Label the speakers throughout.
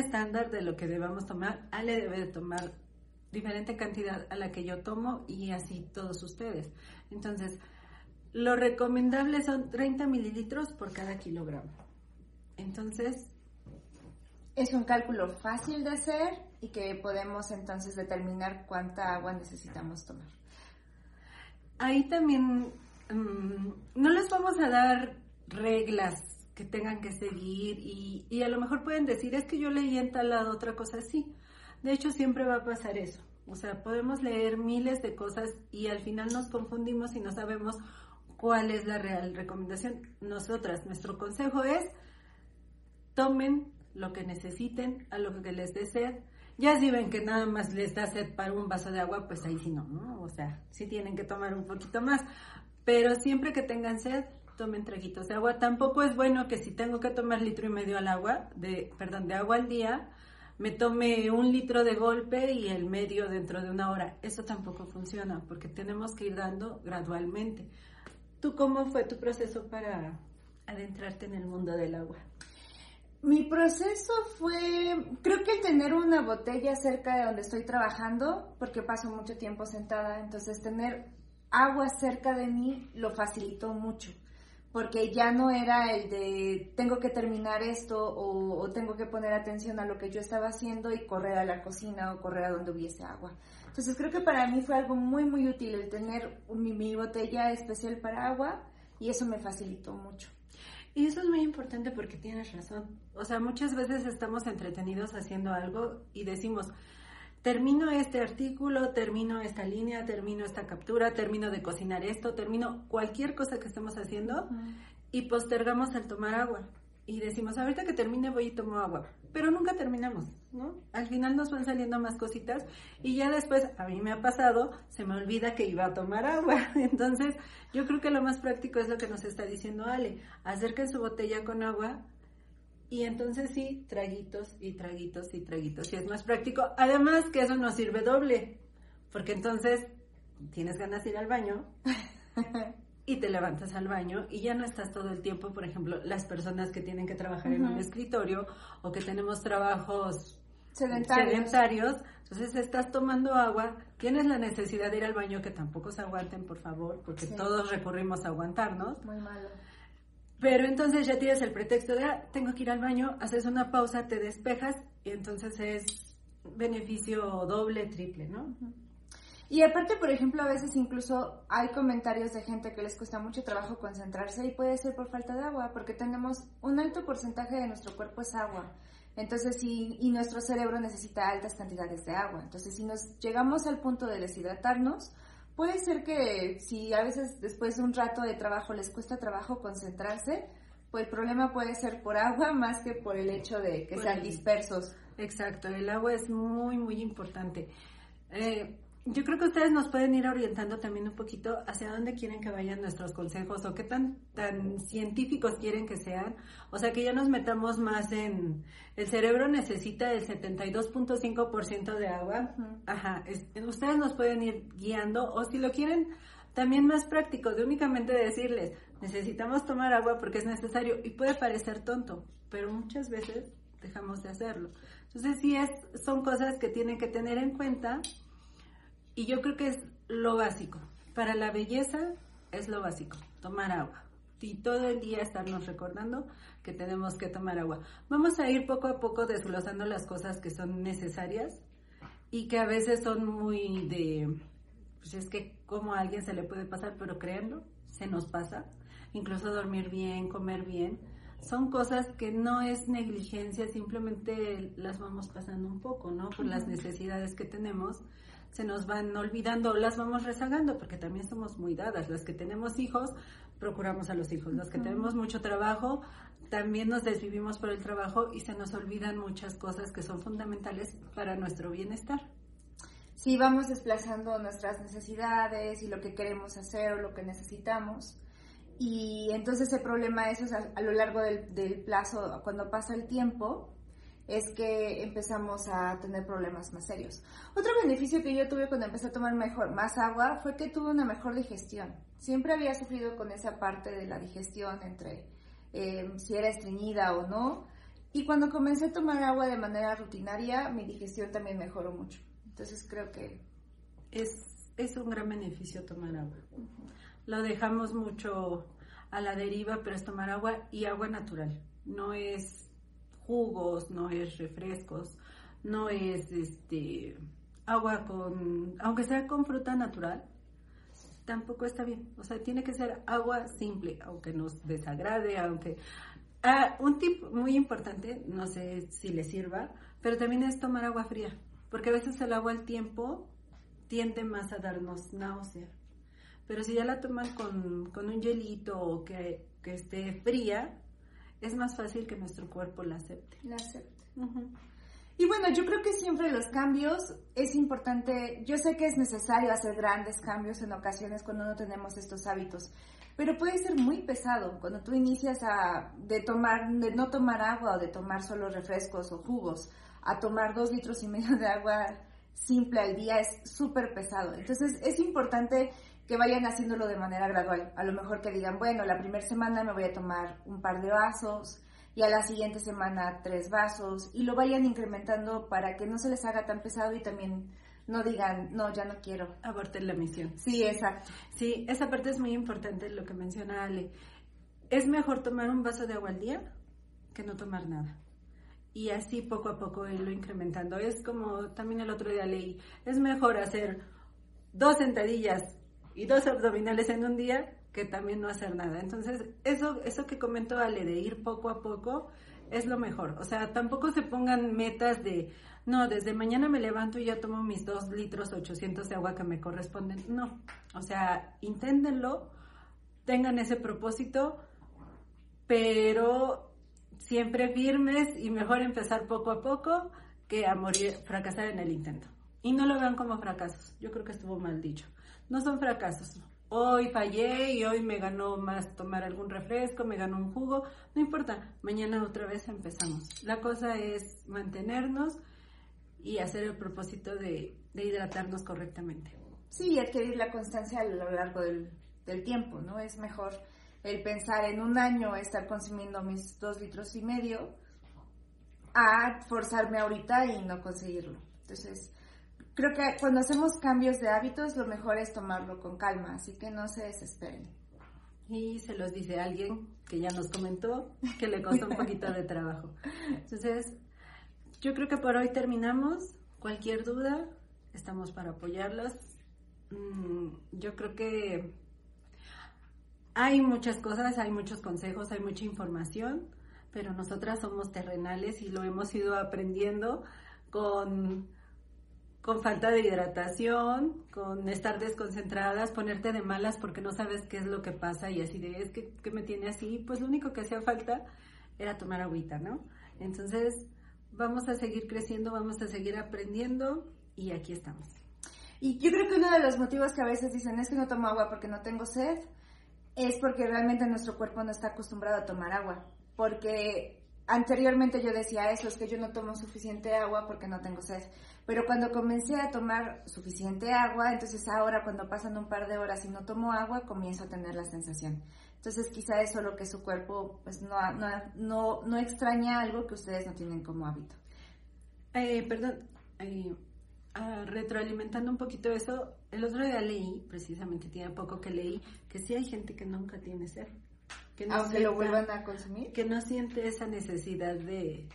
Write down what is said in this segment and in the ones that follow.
Speaker 1: estándar de lo que debamos tomar. Ale debe de tomar diferente cantidad a la que yo tomo y así todos ustedes. Entonces, lo recomendable son 30 mililitros por cada kilogramo. Entonces,
Speaker 2: Es un cálculo fácil de hacer y que podemos entonces determinar cuánta agua necesitamos tomar.
Speaker 1: ahí también mm, no les vamos a dar reglas que tengan que seguir y, y a lo mejor pueden decir, es que yo leí en tal lado otra cosa así. De hecho, siempre va a pasar eso. O sea, podemos leer miles de cosas y al final nos confundimos y no sabemos cuál es la real recomendación. Nosotras, nuestro consejo es, tomen lo que necesiten, a lo que les dé sed. Ya si ven que nada más les da sed para un vaso de agua, pues ahí sí no, ¿no? O sea, sí tienen que tomar un poquito más. Pero siempre que tengan sed, tomen traguitos de agua. Tampoco es bueno que si tengo que tomar litro y medio al agua, de, perdón, de agua al día, me tome un litro de golpe y el medio dentro de una hora. Eso tampoco funciona porque tenemos que ir dando gradualmente. ¿Tú cómo fue tu proceso para adentrarte en el mundo del agua?
Speaker 2: Mi proceso fue, creo que el tener una botella cerca de donde estoy trabajando, porque paso mucho tiempo sentada, entonces tener agua cerca de mí lo facilitó mucho, porque ya no era el de tengo que terminar esto o, tengo que poner atención a lo que yo estaba haciendo y correr a la cocina o correr a donde hubiese agua. Entonces creo que para mí fue algo muy, muy útil el tener mi botella especial para agua y eso me facilitó mucho.
Speaker 1: Y eso es muy importante porque tienes razón. O sea, muchas veces estamos entretenidos haciendo algo y decimos, termino este artículo, termino esta línea, termino esta captura, termino de cocinar esto, termino cualquier cosa que estemos haciendo y postergamos el tomar agua. Y decimos, ahorita que termine voy y tomo agua. Pero nunca terminamos, ¿no? Al final nos van saliendo más cositas y ya después, a mí me ha pasado, se me olvida que iba a tomar agua. Entonces, yo creo que lo más práctico es lo que nos está diciendo Ale. Acerquen su botella con agua y entonces sí, traguitos y traguitos y traguitos. Y es más práctico. Además que eso nos sirve doble, porque entonces tienes ganas de ir al baño y te levantas al baño y ya no estás todo el tiempo, por ejemplo, las personas que tienen que trabajar en un escritorio o que tenemos trabajos
Speaker 2: Sedentarios.
Speaker 1: sedentarios, entonces estás tomando agua, tienes la necesidad de ir al baño, que tampoco se aguanten, por favor, porque
Speaker 2: Sí.
Speaker 1: todos recurrimos a aguantarnos.
Speaker 2: Muy malo.
Speaker 1: Pero entonces ya tienes el pretexto de, ah, tengo que ir al baño, haces una pausa, te despejas y entonces es beneficio doble, triple, ¿no?
Speaker 2: Y aparte, por ejemplo, a veces incluso hay comentarios de gente que les cuesta mucho trabajo concentrarse y puede ser por falta de agua, porque tenemos un alto porcentaje de nuestro cuerpo es agua. Entonces, sí, y nuestro cerebro necesita altas cantidades de agua. Entonces, si nos llegamos al punto de deshidratarnos, puede ser que si a veces después de un rato de trabajo les cuesta trabajo concentrarse, pues el problema puede ser por agua más que por el hecho de que sean dispersos.
Speaker 1: Exacto, el agua es muy, muy importante. Eh, yo creo que ustedes nos pueden ir orientando también un poquito hacia dónde quieren que vayan nuestros consejos o qué tan, tan científicos quieren que sean. O sea, que ya nos metamos más en... El cerebro necesita el 72.5% de agua. Ajá, es- ustedes nos pueden ir guiando o si lo quieren también más práctico, de únicamente decirles, necesitamos tomar agua porque es necesario y puede parecer tonto, pero muchas veces dejamos de hacerlo. Entonces sí es, son cosas que tienen que tener en cuenta y yo creo que es lo básico. Para la belleza es lo básico, tomar agua. Y todo el día estarnos recordando que tenemos que tomar agua. Vamos a ir poco a poco desglosando las cosas que son necesarias y que a veces son muy de, pues es que como a alguien se le puede pasar, pero créanlo, se nos pasa. Incluso dormir bien, comer bien. Son cosas que no es negligencia, simplemente las vamos pasando un poco, ¿no? Por las necesidades que tenemos, se nos van olvidando, las vamos rezagando, porque también somos muy dadas. Las que tenemos hijos, procuramos a los hijos. Los que tenemos mucho trabajo, también nos desvivimos por el trabajo y se nos olvidan muchas cosas que son fundamentales para nuestro bienestar.
Speaker 2: Sí, vamos desplazando nuestras necesidades y lo que queremos hacer o lo que necesitamos. Y entonces el problema es, a, lo largo del, del plazo, cuando pasa el tiempo, es que empezamos a tener problemas más serios. Otro beneficio que yo tuve cuando empecé a tomar mejor, más agua fue que tuve una mejor digestión. Siempre había sufrido con esa parte de la digestión entre eh, si era estreñida o no. Y cuando comencé a tomar agua de manera rutinaria, mi digestión también mejoró mucho. Entonces creo que...
Speaker 1: Es, es un gran beneficio tomar agua. Lo dejamos mucho a la deriva, pero es tomar agua y agua natural. No es jugos, no es refrescos, no es este agua con, aunque sea con fruta natural, tampoco está bien. O sea, tiene que ser agua simple, aunque nos desagrade, aunque... Ah, un tip muy importante, no sé si le sirva, pero también es tomar agua fría, porque a veces el agua al tiempo tiende más a darnos náusea. Pero si ya la toman con, con un hielito o que, que esté fría, es más fácil que nuestro cuerpo la acepte.
Speaker 2: La acepte. Y bueno, yo creo que siempre los cambios es importante, yo sé que es necesario hacer grandes cambios en ocasiones cuando no tenemos estos hábitos, pero puede ser muy pesado cuando tú inicias a de tomar, de no tomar agua o de tomar solo refrescos o jugos, a tomar dos litros y medio de agua simple al día es súper pesado. Entonces es importante que vayan haciéndolo de manera gradual. A lo mejor que digan, bueno, la primera semana me voy a tomar un par de vasos y a la siguiente semana tres vasos y lo vayan incrementando para que no se les haga tan pesado y también no digan, no, ya no quiero.
Speaker 1: Aborten la misión.
Speaker 2: Sí, exacto.
Speaker 1: Sí, esa parte es muy importante lo que menciona Ale. Es mejor tomar un vaso de agua al día que no tomar nada. Y así poco a poco irlo incrementando. Es como también el otro día leí, es mejor hacer dos sentadillas y dos abdominales en un día que también no hacer nada. Entonces, eso, eso que comentó Ale de ir poco a poco es lo mejor. O sea, tampoco se pongan metas de, no, desde mañana me levanto y ya tomo mis dos litros 800 de agua que me corresponden. No, o sea, inténtenlo, tengan ese propósito, pero siempre firmes y mejor empezar poco a poco que a morir, fracasar en el intento. Y no lo vean como fracasos. Yo creo que estuvo mal dicho no son fracasos. Hoy fallé y hoy me ganó más tomar algún refresco, me ganó un jugo, no importa, mañana otra vez empezamos. La cosa es mantenernos y hacer el propósito de, hidratarnos correctamente.
Speaker 2: Sí, adquirir la constancia a lo largo del tiempo, ¿no? Es mejor el pensar en un año estar consumiendo mis dos litros y medio a forzarme ahorita y no conseguirlo. Entonces, creo que cuando hacemos cambios de hábitos, lo mejor es tomarlo con calma, así que no se desesperen.
Speaker 1: Y se los dice alguien que ya nos comentó que le costó un poquito de trabajo. Entonces, yo creo que por hoy terminamos. Cualquier duda, estamos para apoyarlos. Mm, yo creo que hay muchas cosas, hay muchos consejos, hay mucha información, pero nosotras somos terrenales y lo hemos ido aprendiendo con con falta de hidratación, con estar desconcentradas, ponerte de malas porque no sabes qué es lo que pasa y así de, es que, me tiene así, pues lo único que hacía falta era tomar agüita, ¿no? Entonces, vamos a seguir creciendo, vamos a seguir aprendiendo y aquí estamos.
Speaker 2: Y yo creo que uno de los motivos que a veces dicen es que no tomo agua porque no tengo sed, es porque realmente nuestro cuerpo no está acostumbrado a tomar agua, porque anteriormente yo decía eso, es que yo no tomo suficiente agua porque no tengo sed. Pero cuando comencé a tomar suficiente agua, entonces ahora cuando pasan un par de horas y no tomo agua, comienzo a tener la sensación. Entonces quizá eso es lo que su cuerpo pues no, no, no, extraña algo que ustedes no tienen como hábito.
Speaker 1: Eh, perdón, eh, ah, retroalimentando un poquito eso, el otro día leí, precisamente tiene poco que leí, que sí hay gente que nunca tiene sed
Speaker 2: que no Aunque lo vuelvan a consumir.
Speaker 1: Que no siente esa necesidad de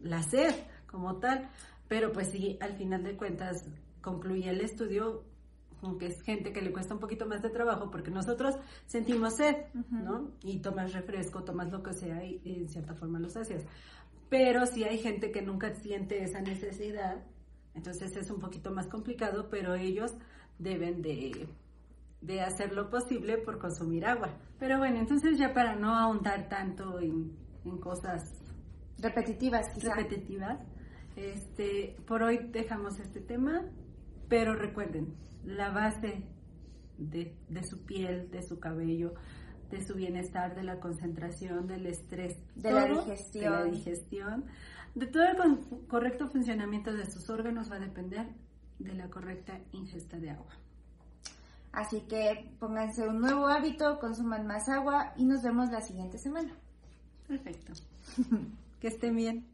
Speaker 1: la sed como tal. Pero pues sí, al final de cuentas concluye el estudio aunque es gente que le cuesta un poquito más de trabajo porque nosotros sentimos sed, ¿no? Y tomas refresco, tomas lo que sea y, en cierta forma lo sacias. Pero si hay gente que nunca siente esa necesidad, entonces es un poquito más complicado, pero ellos deben de de hacer lo posible por consumir agua. Pero bueno, entonces ya para no ahondar tanto en, cosas
Speaker 2: repetitivas,
Speaker 1: repetitivas, este, por hoy dejamos este tema, pero recuerden, la base de, su piel, de su cabello, de su bienestar, de la concentración, del estrés,
Speaker 2: de, la, digestión.
Speaker 1: de la digestión, de todo el correcto funcionamiento de sus órganos va a depender de la correcta ingesta de agua.
Speaker 2: Así que pónganse un nuevo hábito, consuman más agua y nos vemos la siguiente semana.
Speaker 1: Perfecto. que estén bien.